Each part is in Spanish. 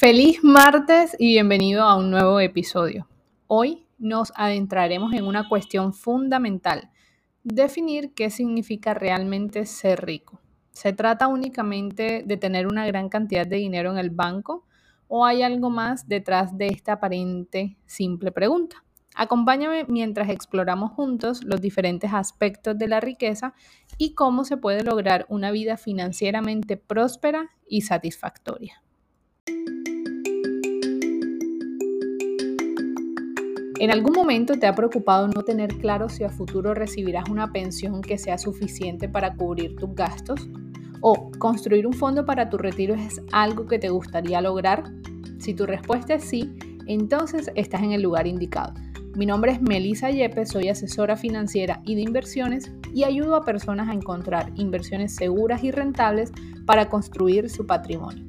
Feliz martes y bienvenido a un nuevo episodio. Hoy nos adentraremos en una cuestión fundamental, definir qué significa realmente ser rico. ¿Se trata únicamente de tener una gran cantidad de dinero en el banco o hay algo más detrás de esta aparente simple pregunta? Acompáñame mientras exploramos juntos los diferentes aspectos de la riqueza y cómo se puede lograr una vida financieramente próspera y satisfactoria. ¿En algún momento te ha preocupado no tener claro si a futuro recibirás una pensión que sea suficiente para cubrir tus gastos? ¿O construir un fondo para tu retiro es algo que te gustaría lograr? Si tu respuesta es sí, entonces estás en el lugar indicado. Mi nombre es Melissa Yepes, soy asesora financiera y de inversiones y ayudo a personas a encontrar inversiones seguras y rentables para construir su patrimonio.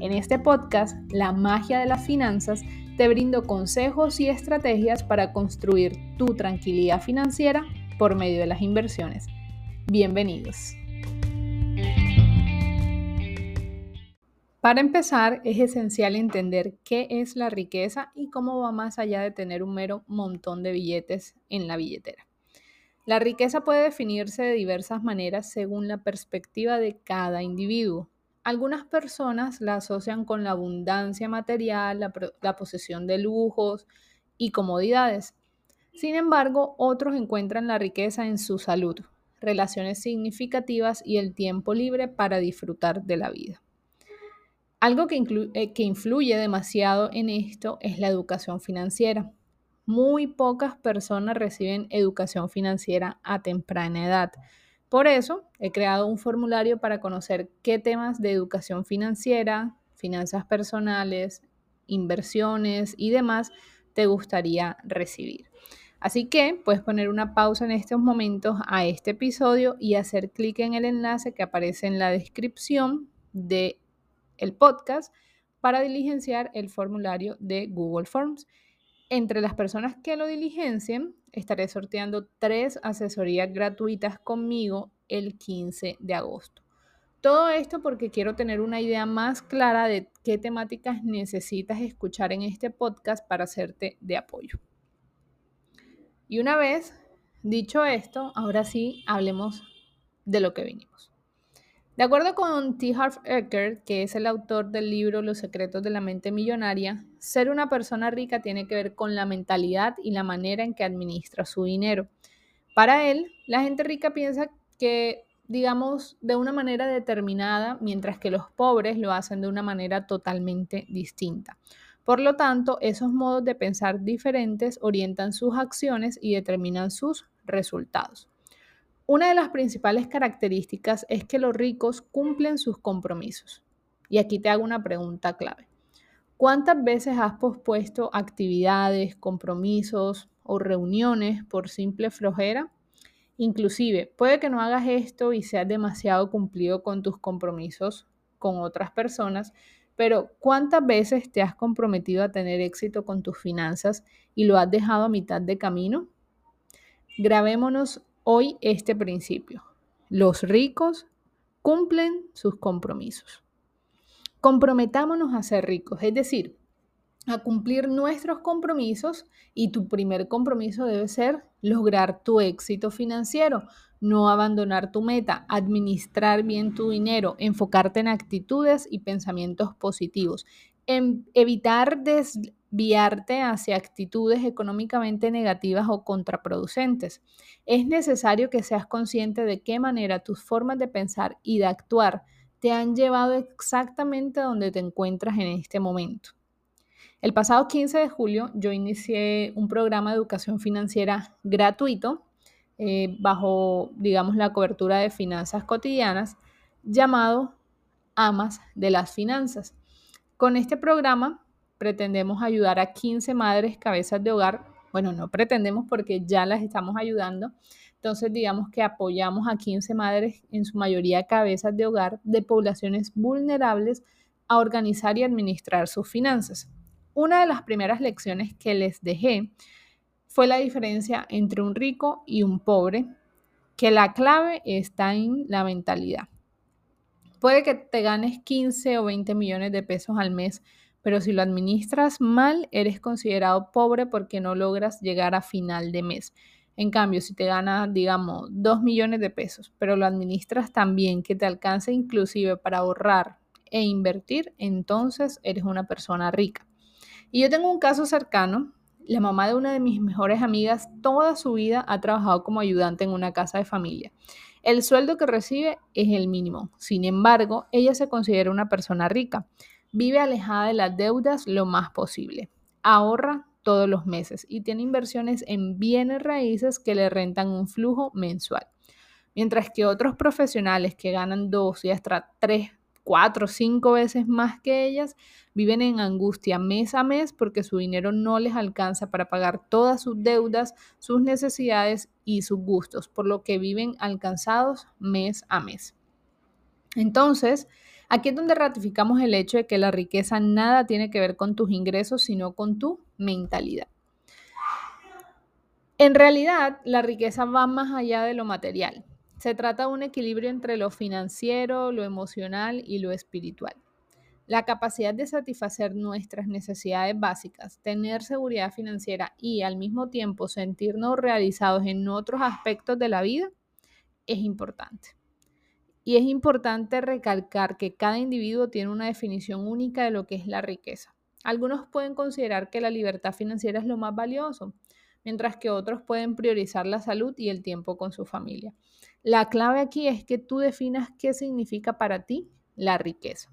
En este podcast, La magia de las finanzas, te brindo consejos y estrategias para construir tu tranquilidad financiera por medio de las inversiones. Bienvenidos. Para empezar, es esencial entender qué es la riqueza y cómo va más allá de tener un mero montón de billetes en la billetera. La riqueza puede definirse de diversas maneras según la perspectiva de cada individuo. Algunas personas la asocian con la abundancia material, la, posesión de lujos y comodidades. Sin embargo, otros encuentran la riqueza en su salud, relaciones significativas y el tiempo libre para disfrutar de la vida. Algo que, eh, que, influye demasiado en esto es la educación financiera. Muy pocas personas reciben educación financiera a temprana edad. Por eso, he creado un formulario para conocer qué temas de educación financiera, finanzas personales, inversiones y demás te gustaría recibir. Así que puedes poner una pausa en estos momentos a este episodio y hacer clic en el enlace que aparece en la descripción del el podcast para diligenciar el formulario de Google Forms. Entre las personas que lo diligencien, estaré sorteando tres asesorías gratuitas conmigo el 15 de agosto. Todo esto porque quiero tener una idea más clara de qué temáticas necesitas escuchar en este podcast para hacerte de apoyo. Y una vez dicho esto, ahora sí hablemos de lo que vinimos. De acuerdo con T. Harv Eker, que es el autor del libro Los secretos de la mente millonaria, ser una persona rica tiene que ver con la mentalidad y la manera en que administra su dinero. Para él, la gente rica piensa que, digamos, de una manera determinada, mientras que los pobres lo hacen de una manera totalmente distinta. Por lo tanto, esos modos de pensar diferentes orientan sus acciones y determinan sus resultados. Una de las principales características es que los ricos cumplen sus compromisos. Y aquí te hago una pregunta clave. ¿Cuántas veces has pospuesto actividades, compromisos o reuniones por simple flojera? Inclusive, puede que no hagas esto y seas demasiado cumplido con tus compromisos con otras personas, pero ¿cuántas veces te has comprometido a tener éxito con tus finanzas y lo has dejado a mitad de camino? Grabémonos hoy este principio. Los ricos cumplen sus compromisos. Comprometámonos a ser ricos, es decir, a cumplir nuestros compromisos y tu primer compromiso debe ser lograr tu éxito financiero, no abandonar tu meta, administrar bien tu dinero, enfocarte en actitudes y pensamientos positivos, en evitar desviarte hacia actitudes económicamente negativas o contraproducentes. Es necesario que seas consciente de qué manera tus formas de pensar y de actuar te han llevado exactamente a donde te encuentras en este momento. El pasado 15 de julio yo inicié un programa de educación financiera gratuito eh, bajo, digamos, la cobertura de finanzas cotidianas llamado Amas de las Finanzas. Con este programa pretendemos ayudar a 15 madres cabezas de hogar. Bueno, no pretendemos porque ya las estamos ayudando. Entonces, digamos que apoyamos a 15 madres, en su mayoría cabezas de hogar, de poblaciones vulnerables, a organizar y administrar sus finanzas. Una de las primeras lecciones que les dejé fue la diferencia entre un rico y un pobre, que la clave está en la mentalidad. Puede que te ganes 15 o 20 millones de pesos al mes, pero si lo administras mal, eres considerado pobre porque no logras llegar a final de mes. En cambio, si te ganas, digamos, 2 millones de pesos, pero lo administras tan bien que te alcance inclusive para ahorrar e invertir, entonces eres una persona rica. Y yo tengo un caso cercano. La mamá de una de mis mejores amigas toda su vida ha trabajado como ayudante en una casa de familia. El sueldo que recibe es el mínimo. Sin embargo, ella se considera una persona rica. Vive alejada de las deudas lo más posible. Ahorra todos los meses y tiene inversiones en bienes raíces que le rentan un flujo mensual. Mientras que otros profesionales que ganan dos y hasta tres, cuatro, cinco veces más que ellas viven en angustia mes a mes porque su dinero no les alcanza para pagar todas sus deudas, sus necesidades y sus gustos, por lo que viven alcanzados mes a mes. Entonces, aquí es donde ratificamos el hecho de que la riqueza nada tiene que ver con tus ingresos, sino con tu mentalidad. En realidad, la riqueza va más allá de lo material. Se trata de un equilibrio entre lo financiero, lo emocional y lo espiritual. La capacidad de satisfacer nuestras necesidades básicas, tener seguridad financiera y al mismo tiempo sentirnos realizados en otros aspectos de la vida es importante. Y es importante recalcar que cada individuo tiene una definición única de lo que es la riqueza. Algunos pueden considerar que la libertad financiera es lo más valioso, mientras que otros pueden priorizar la salud y el tiempo con su familia. La clave aquí es que tú definas qué significa para ti la riqueza.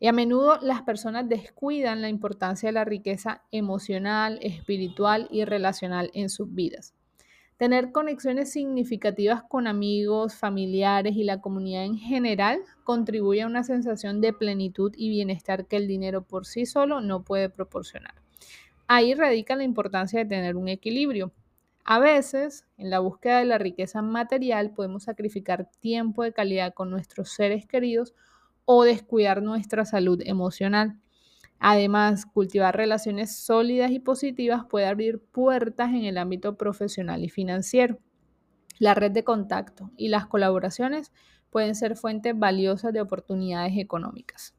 Y a menudo las personas descuidan la importancia de la riqueza emocional, espiritual y relacional en sus vidas. Tener conexiones significativas con amigos, familiares y la comunidad en general contribuye a una sensación de plenitud y bienestar que el dinero por sí solo no puede proporcionar. Ahí radica la importancia de tener un equilibrio. A veces, en la búsqueda de la riqueza material, podemos sacrificar tiempo de calidad con nuestros seres queridos o descuidar nuestra salud emocional. Además, cultivar relaciones sólidas y positivas puede abrir puertas en el ámbito profesional y financiero. La red de contacto y las colaboraciones pueden ser fuentes valiosas de oportunidades económicas.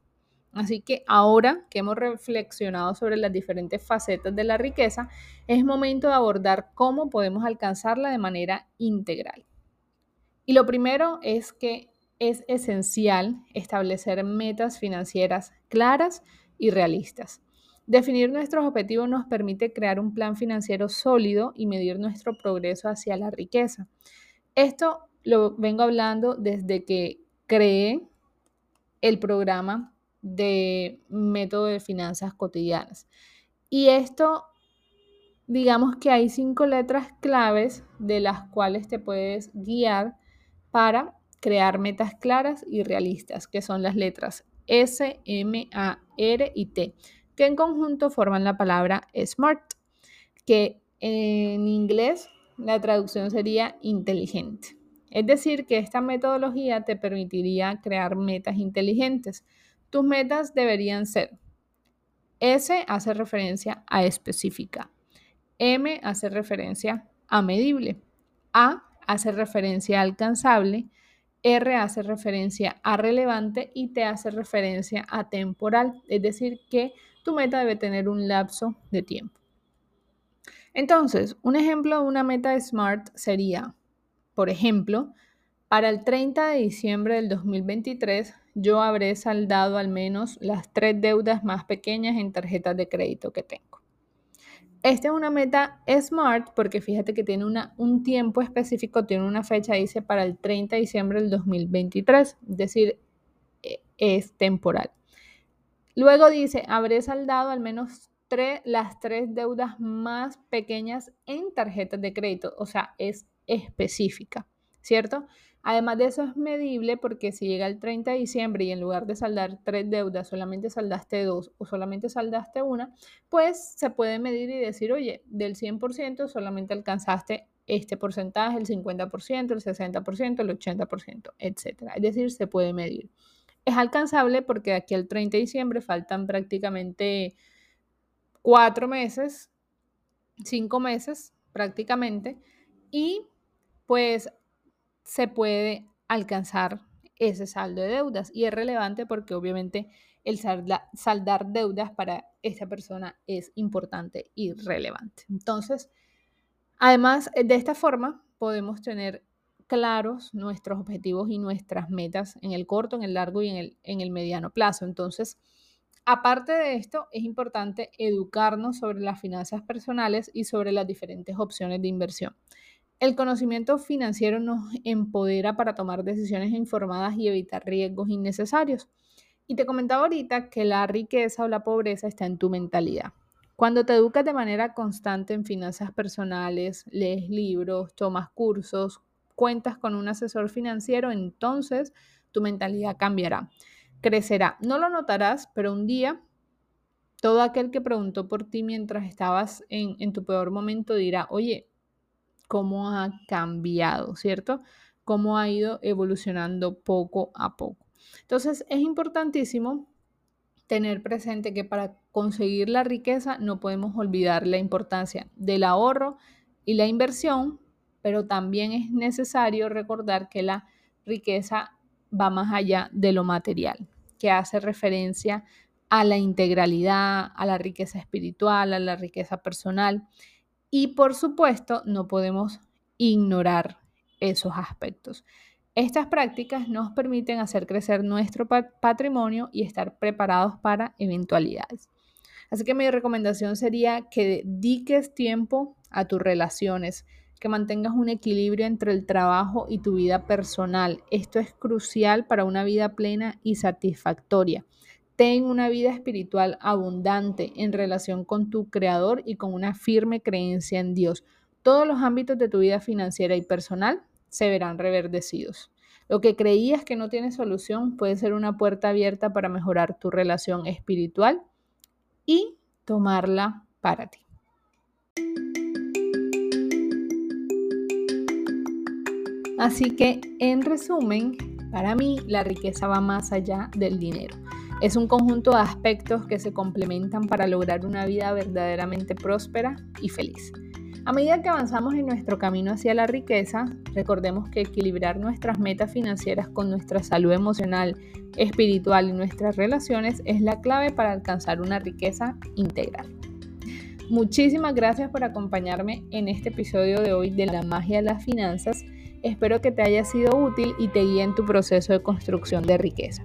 Así que ahora que hemos reflexionado sobre las diferentes facetas de la riqueza, es momento de abordar cómo podemos alcanzarla de manera integral. Y lo primero es que es esencial establecer metas financieras claras y realistas. Definir nuestros objetivos nos permite crear un plan financiero sólido y medir nuestro progreso hacia la riqueza. Esto lo vengo hablando desde que creé el programa de método de finanzas cotidianas. Y esto, digamos que hay cinco letras claves de las cuales te puedes guiar para crear metas claras y realistas, que son las letras S, M, A, R y T, que en conjunto forman la palabra SMART, que en inglés la traducción sería inteligente. Es decir, que esta metodología te permitiría crear metas inteligentes. Tus metas deberían ser S hace referencia a específica, M hace referencia a medible, A hace referencia a alcanzable, R hace referencia a relevante. Y T hace referencia a temporal, es decir, que tu meta debe tener un lapso de tiempo. Entonces, un ejemplo de una meta SMART sería, por ejemplo, para el 30 de diciembre del 2023 yo habré saldado al menos las tres deudas más pequeñas en tarjetas de crédito que tengo. Esta es una meta SMART porque fíjate que tiene una, un tiempo específico, tiene una fecha, dice para el 30 de diciembre del 2023, es decir, e, es temporal. Luego dice, habré saldado al menos tres, las tres deudas más pequeñas en tarjetas de crédito, o sea, es específica, ¿cierto? Además de eso es medible porque si llega el 30 de diciembre y en lugar de saldar tres deudas solamente saldaste dos o solamente saldaste una, pues se puede medir y decir, oye, del 100% solamente alcanzaste este porcentaje, el 50%, el 60%, el 80%, etc. Es decir, se puede medir. Es alcanzable porque aquí al 30 de diciembre faltan prácticamente cuatro meses, cinco meses prácticamente, y pues se puede alcanzar ese saldo de deudas. Y es relevante porque obviamente el saldar deudas para esta persona es importante y relevante. Entonces, además de esta forma, podemos tener claros nuestros objetivos y nuestras metas en el corto, en el largo y en el, en el mediano plazo. Entonces, aparte de esto, es importante educarnos sobre las finanzas personales y sobre las diferentes opciones de inversión. El conocimiento financiero nos empodera para tomar decisiones informadas y evitar riesgos innecesarios. Y te comentaba ahorita que la riqueza o la pobreza está en tu mentalidad. Cuando te educas de manera constante en finanzas personales, lees libros, tomas cursos, cuentas con un asesor financiero, entonces tu mentalidad cambiará, crecerá. No lo notarás, pero un día todo aquel que preguntó por ti mientras estabas en, en tu peor momento dirá, oye, cómo ha cambiado, ¿cierto? Cómo ha ido evolucionando poco a poco. Entonces, es importantísimo tener presente que para conseguir la riqueza no podemos olvidar la importancia del ahorro y la inversión, pero también es necesario recordar que la riqueza va más allá de lo material, que hace referencia a la integralidad, a la riqueza espiritual, a la riqueza personal y por supuesto, no podemos ignorar esos aspectos. Estas prácticas nos permiten hacer crecer nuestro patrimonio y estar preparados para eventualidades. Así que mi recomendación sería que dediques tiempo a tus relaciones, que mantengas un equilibrio entre el trabajo y tu vida personal. Esto es crucial para una vida plena y satisfactoria. Ten una vida espiritual abundante en relación con tu Creador y con una firme creencia en Dios. Todos los ámbitos de tu vida financiera y personal se verán reverdecidos. Lo que creías que no tiene solución puede ser una puerta abierta para mejorar tu relación espiritual y tomarla para ti. Así que, en resumen, para mí la riqueza va más allá del dinero. Es un conjunto de aspectos que se complementan para lograr una vida verdaderamente próspera y feliz. A medida que avanzamos en nuestro camino hacia la riqueza, recordemos que equilibrar nuestras metas financieras con nuestra salud emocional, espiritual y nuestras relaciones es la clave para alcanzar una riqueza integral. Muchísimas gracias por acompañarme en este episodio de hoy de la magia de las finanzas. Espero que te haya sido útil y te guíe en tu proceso de construcción de riqueza.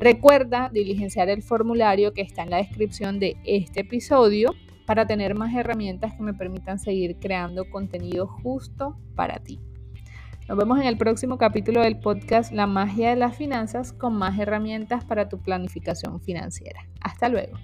Recuerda diligenciar el formulario que está en la descripción de este episodio para tener más herramientas que me permitan seguir creando contenido justo para ti. Nos vemos en el próximo capítulo del podcast La magia de las finanzas con más herramientas para tu planificación financiera. Hasta luego.